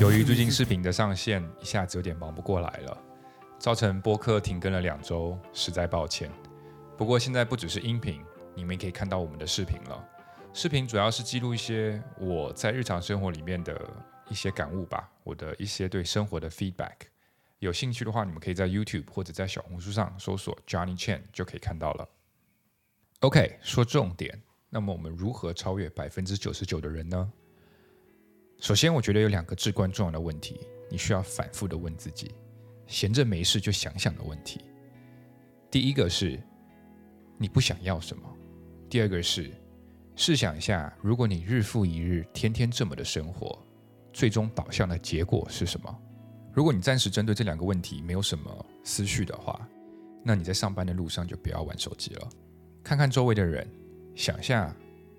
由于最近视频的上线一下子有点忙不过来了，造成播客停更了两周，实在抱歉。不过现在不只是音频，你们也可以看到我们的视频了。视频主要是记录一些我在日常生活里面的一些感悟吧，我的一些对生活的 feedback。有兴趣的话，你们可以在 YouTube 或者在小红书上搜索 Johnny Chan 就可以看到了。OK，说重点。那么我们如何超越百分之九十九的人呢？首先，我觉得有两个至关重要的问题，你需要反复的问自己，闲着没事就想想的问题。第一个是你不想要什么，第二个是试想一下，如果你日复一日，天天这么的生活，最终导向的结果是什么？如果你暂时针对这两个问题没有什么思绪的话，那你在上班的路上就不要玩手机了，看看周围的人，想下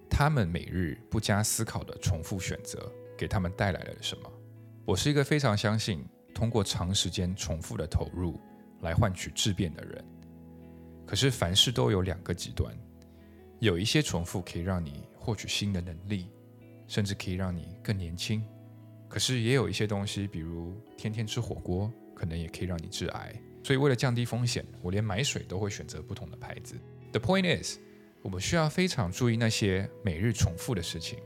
他们每日不加思考的重复选择。给他们带来了什么？我是一个非常相信通过长时间重复的投入来换取质变的人。可是凡事都有两个极端，有一些重复可以让你获取新的能力，甚至可以让你更年轻。可是也有一些东西，比如天天吃火锅，可能也可以让你致癌。所以为了降低风险，我连买水都会选择不同的牌子。The point is，我们需要非常注意那些每日重复的事情。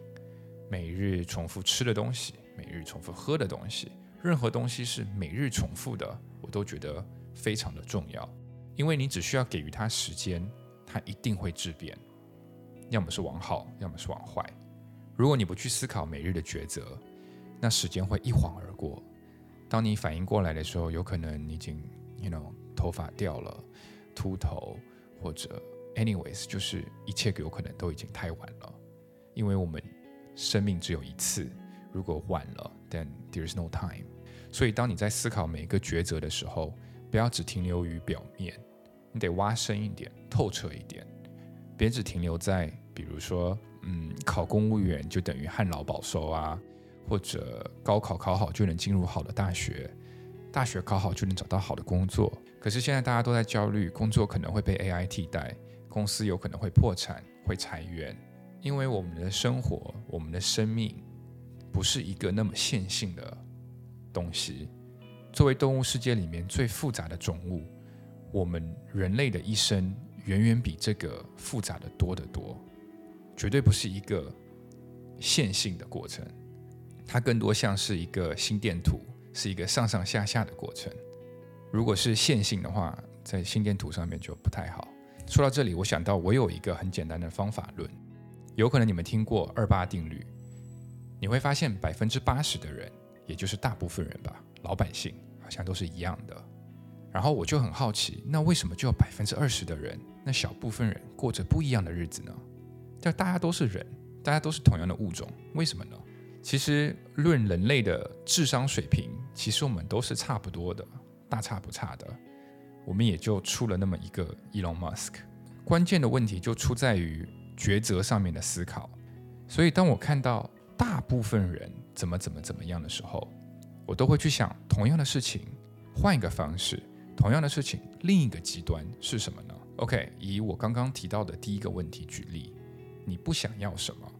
每日重复吃的东西，每日重复喝的东西，任何东西是每日重复的，我都觉得非常的重要。因为你只需要给予它时间，它一定会质变，要么是往好，要么是往坏。如果你不去思考每日的抉择，那时间会一晃而过。当你反应过来的时候，有可能你已经，you know，头发掉了，秃头，或者，anyways，就是一切有可能都已经太晚了，因为我们。生命只有一次，如果晚了，then there is no time。所以，当你在思考每一个抉择的时候，不要只停留于表面，你得挖深一点、透彻一点。别只停留在，比如说，嗯，考公务员就等于旱涝保收啊，或者高考考好就能进入好的大学，大学考好就能找到好的工作。可是现在大家都在焦虑，工作可能会被 AI 替代，公司有可能会破产、会裁员。因为我们的生活，我们的生命，不是一个那么线性的东西。作为动物世界里面最复杂的种物，我们人类的一生远远比这个复杂的多得多，绝对不是一个线性的过程。它更多像是一个心电图，是一个上上下下的过程。如果是线性的话，在心电图上面就不太好。说到这里，我想到我有一个很简单的方法论。有可能你们听过二八定律，你会发现百分之八十的人，也就是大部分人吧，老百姓好像都是一样的。然后我就很好奇，那为什么就有百分之二十的人，那小部分人过着不一样的日子呢？但大家都是人，大家都是同样的物种，为什么呢？其实论人类的智商水平，其实我们都是差不多的，大差不差的。我们也就出了那么一个 Elon Musk。关键的问题就出在于。抉择上面的思考，所以当我看到大部分人怎么怎么怎么样的时候，我都会去想同样的事情，换一个方式，同样的事情另一个极端是什么呢？OK，以我刚刚提到的第一个问题举例，你不想要什么？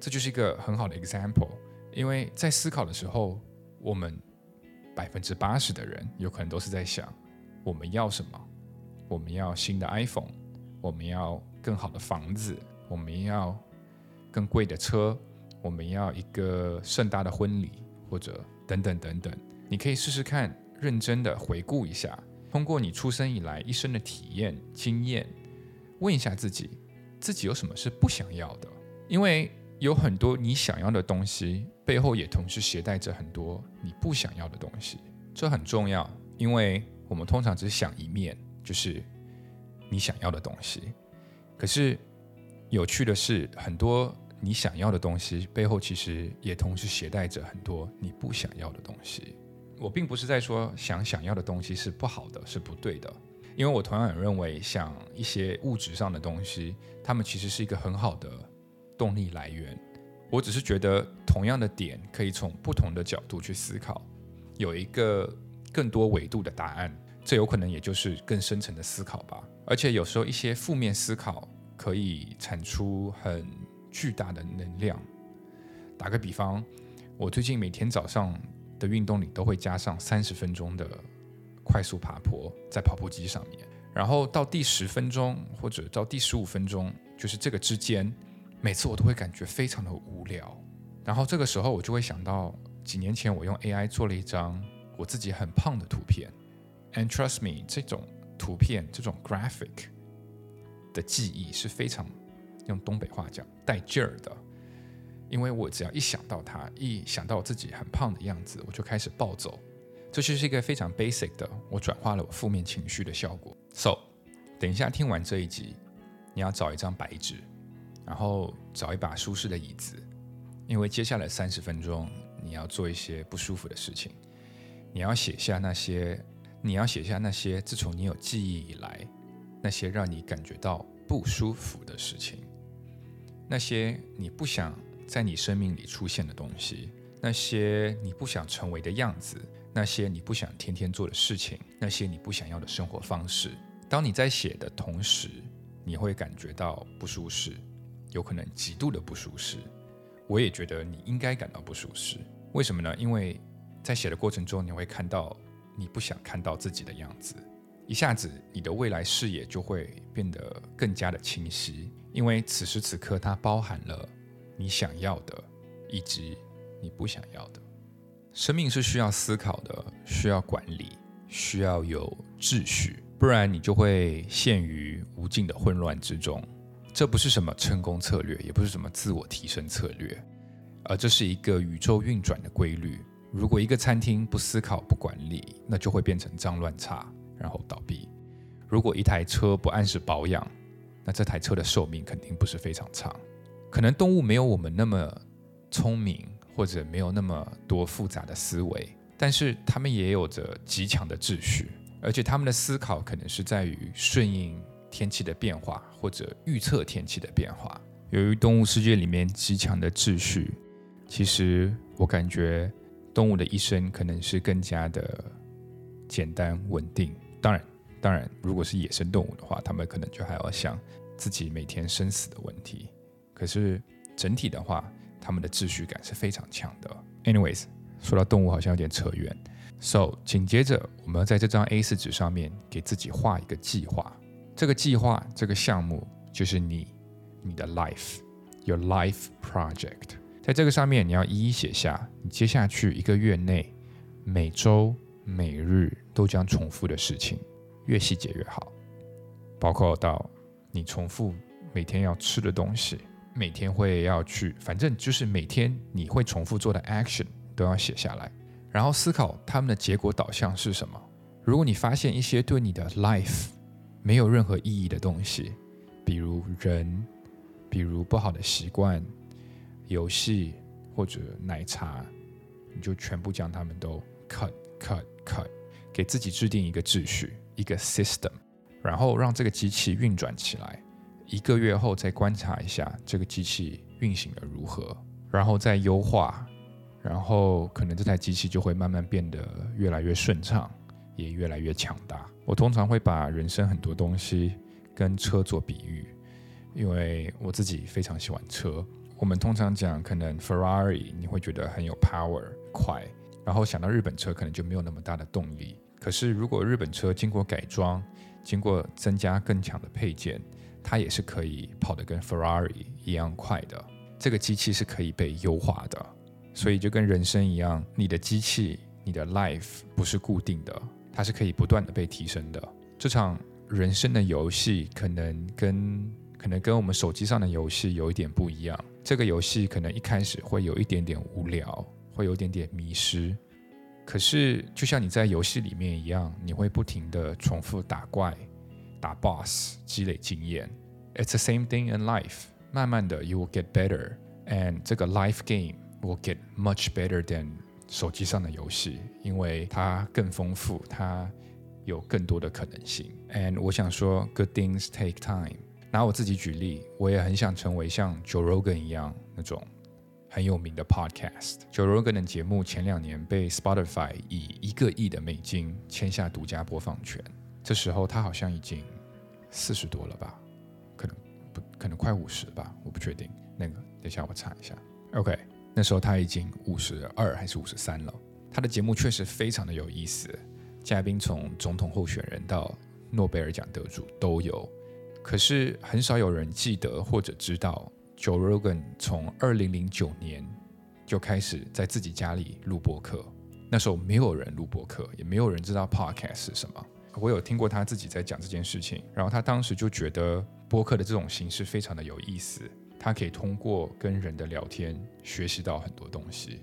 这就是一个很好的 example，因为在思考的时候，我们百分之八十的人有可能都是在想我们要什么，我们要新的 iPhone，我们要。更好的房子，我们要更贵的车，我们要一个盛大的婚礼，或者等等等等。你可以试试看，认真的回顾一下，通过你出生以来一生的体验经验，问一下自己，自己有什么是不想要的？因为有很多你想要的东西，背后也同时携带着很多你不想要的东西。这很重要，因为我们通常只想一面，就是你想要的东西。可是，有趣的是，很多你想要的东西背后，其实也同时携带着很多你不想要的东西。我并不是在说想想要的东西是不好的，是不对的，因为我同样也认为，像一些物质上的东西，它们其实是一个很好的动力来源。我只是觉得，同样的点可以从不同的角度去思考，有一个更多维度的答案。这有可能也就是更深层的思考吧。而且有时候一些负面思考可以产出很巨大的能量。打个比方，我最近每天早上的运动里都会加上三十分钟的快速爬坡在跑步机上面，然后到第十分钟或者到第十五分钟，就是这个之间，每次我都会感觉非常的无聊。然后这个时候我就会想到几年前我用 AI 做了一张我自己很胖的图片，and trust me，这种图片这种 graphic 的记忆是非常用东北话讲带劲儿的。因为我只要一想到它，一想到我自己很胖的样子，我就开始暴走。这就是一个非常 basic 的，我转化了我负面情绪的效果。So，等一下听完这一集，你要找一张白纸，然后找一把舒适的椅子，因为接下来三十分钟你要做一些不舒服的事情。你要写下那些，你要写下那些自从你有记忆以来，那些让你感觉到不舒服的事情，那些你不想。在你生命里出现的东西，那些你不想成为的样子，那些你不想天天做的事情，那些你不想要的生活方式。当你在写的同时，你会感觉到不舒适，有可能极度的不舒适。我也觉得你应该感到不舒适。为什么呢？因为在写的过程中，你会看到你不想看到自己的样子，一下子你的未来视野就会变得更加的清晰，因为此时此刻它包含了。你想要的，以及你不想要的，生命是需要思考的，需要管理，需要有秩序，不然你就会陷于无尽的混乱之中。这不是什么成功策略，也不是什么自我提升策略，而这是一个宇宙运转的规律。如果一个餐厅不思考、不管理，那就会变成脏乱差，然后倒闭。如果一台车不按时保养，那这台车的寿命肯定不是非常长。可能动物没有我们那么聪明，或者没有那么多复杂的思维，但是它们也有着极强的秩序，而且它们的思考可能是在于顺应天气的变化，或者预测天气的变化。由于动物世界里面极强的秩序，其实我感觉动物的一生可能是更加的简单稳定。当然，当然，如果是野生动物的话，它们可能就还要想自己每天生死的问题。可是整体的话，他们的秩序感是非常强的。Anyways，说到动物好像有点扯远。So，紧接着我们要在这张 A4 纸上面给自己画一个计划。这个计划，这个项目就是你，你的 life，your life project。在这个上面，你要一一写下你接下去一个月内每周、每日都将重复的事情，越细节越好。包括到你重复每天要吃的东西。每天会要去，反正就是每天你会重复做的 action 都要写下来，然后思考他们的结果导向是什么。如果你发现一些对你的 life 没有任何意义的东西，比如人，比如不好的习惯、游戏或者奶茶，你就全部将他们都 cut cut cut，给自己制定一个秩序，一个 system，然后让这个机器运转起来。一个月后再观察一下这个机器运行的如何，然后再优化，然后可能这台机器就会慢慢变得越来越顺畅，也越来越强大。我通常会把人生很多东西跟车做比喻，因为我自己非常喜欢车。我们通常讲可能 Ferrari 你会觉得很有 power 快，然后想到日本车可能就没有那么大的动力。可是如果日本车经过改装，经过增加更强的配件，它也是可以跑得跟 Ferrari 一样快的，这个机器是可以被优化的，所以就跟人生一样，你的机器、你的 life 不是固定的，它是可以不断的被提升的。这场人生的游戏可能跟可能跟我们手机上的游戏有一点不一样，这个游戏可能一开始会有一点点无聊，会有点点迷失，可是就像你在游戏里面一样，你会不停的重复打怪。打 boss 积累经验，It's the same thing in life。慢慢的，you will get better，and 这个 life game will get much better than 手机上的游戏，因为它更丰富，它有更多的可能性。And 我想说，good things take time。拿我自己举例，我也很想成为像 Joe Rogan 一样那种很有名的 podcast。Joe Rogan 的节目前两年被 Spotify 以一个亿的美金签下独家播放权。这时候他好像已经四十多了吧，可能不可能快五十吧，我不确定。那个等下我查一下。OK，那时候他已经五十二还是五十三了。他的节目确实非常的有意思，嘉宾从总统候选人到诺贝尔奖得主都有。可是很少有人记得或者知道，Joe Rogan 从二零零九年就开始在自己家里录播客。那时候没有人录播客，也没有人知道 Podcast 是什么。我有听过他自己在讲这件事情，然后他当时就觉得播客的这种形式非常的有意思，他可以通过跟人的聊天学习到很多东西。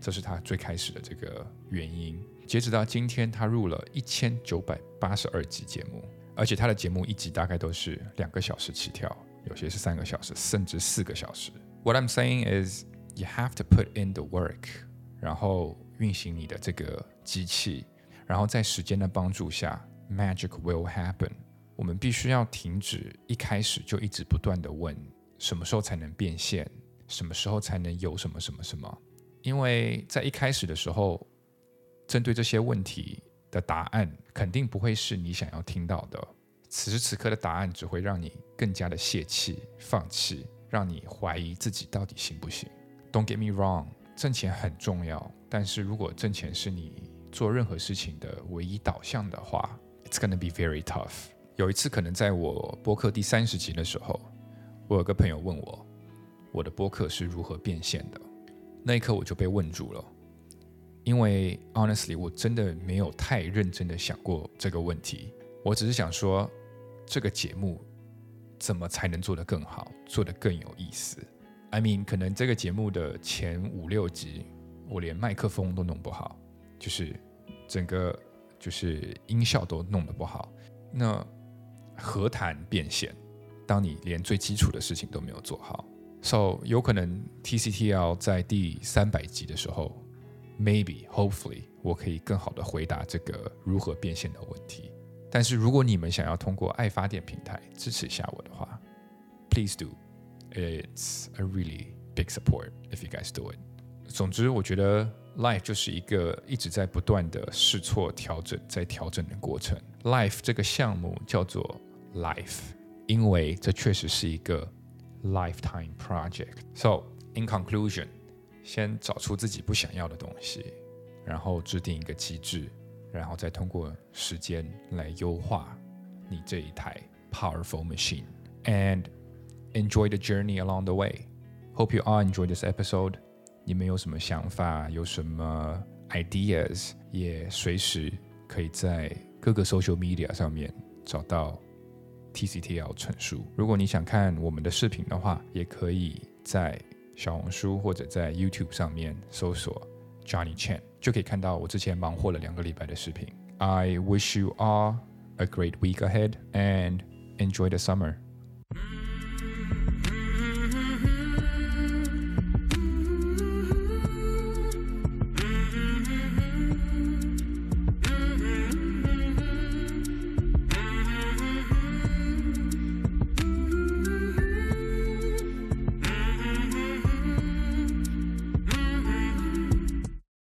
这是他最开始的这个原因。截止到今天，他录了一千九百八十二集节目，而且他的节目一集大概都是两个小时起跳，有些是三个小时，甚至四个小时。What I'm saying is, you have to put in the work，然后运行你的这个机器，然后在时间的帮助下，magic will happen。我们必须要停止一开始就一直不断的问什么时候才能变现，什么时候才能有什么什么什么。因为在一开始的时候，针对这些问题的答案肯定不会是你想要听到的。此时此刻的答案只会让你更加的泄气、放弃，让你怀疑自己到底行不行。Don't get me wrong，挣钱很重要，但是如果挣钱是你做任何事情的唯一导向的话，It's gonna be very tough。有一次，可能在我播客第三十集的时候，我有个朋友问我，我的播客是如何变现的。那一刻我就被问住了，因为 honestly 我真的没有太认真的想过这个问题。我只是想说，这个节目怎么才能做得更好，做得更有意思？I mean，可能这个节目的前五六集，我连麦克风都弄不好，就是整个就是音效都弄得不好。那何谈变现？当你连最基础的事情都没有做好。So 有可能 TCTL 在第三百集的时候，maybe hopefully 我可以更好的回答这个如何变现的问题。但是如果你们想要通过爱发电平台支持一下我的话，please do. It's a really big support if you guys do it. 总之，我觉得 life 就是一个一直在不断的试错、调整、再调整的过程。Life 这个项目叫做 life，因为这确实是一个。lifetime project. So, in conclusion，先找出自己不想要的东西，然后制定一个机制，然后再通过时间来优化你这一台 powerful machine and enjoy the journey along the way. Hope you all enjoy this episode. 你们有什么想法，有什么 ideas，也随时可以在各个 social media 上面找到 TCTL 陈述。如果你想看我们的视频的话，也可以在小红书或者在 YouTube 上面搜索 Johnny Chan，就可以看到我之前忙活了两个礼拜的视频。I wish you all a great week ahead and enjoy the summer.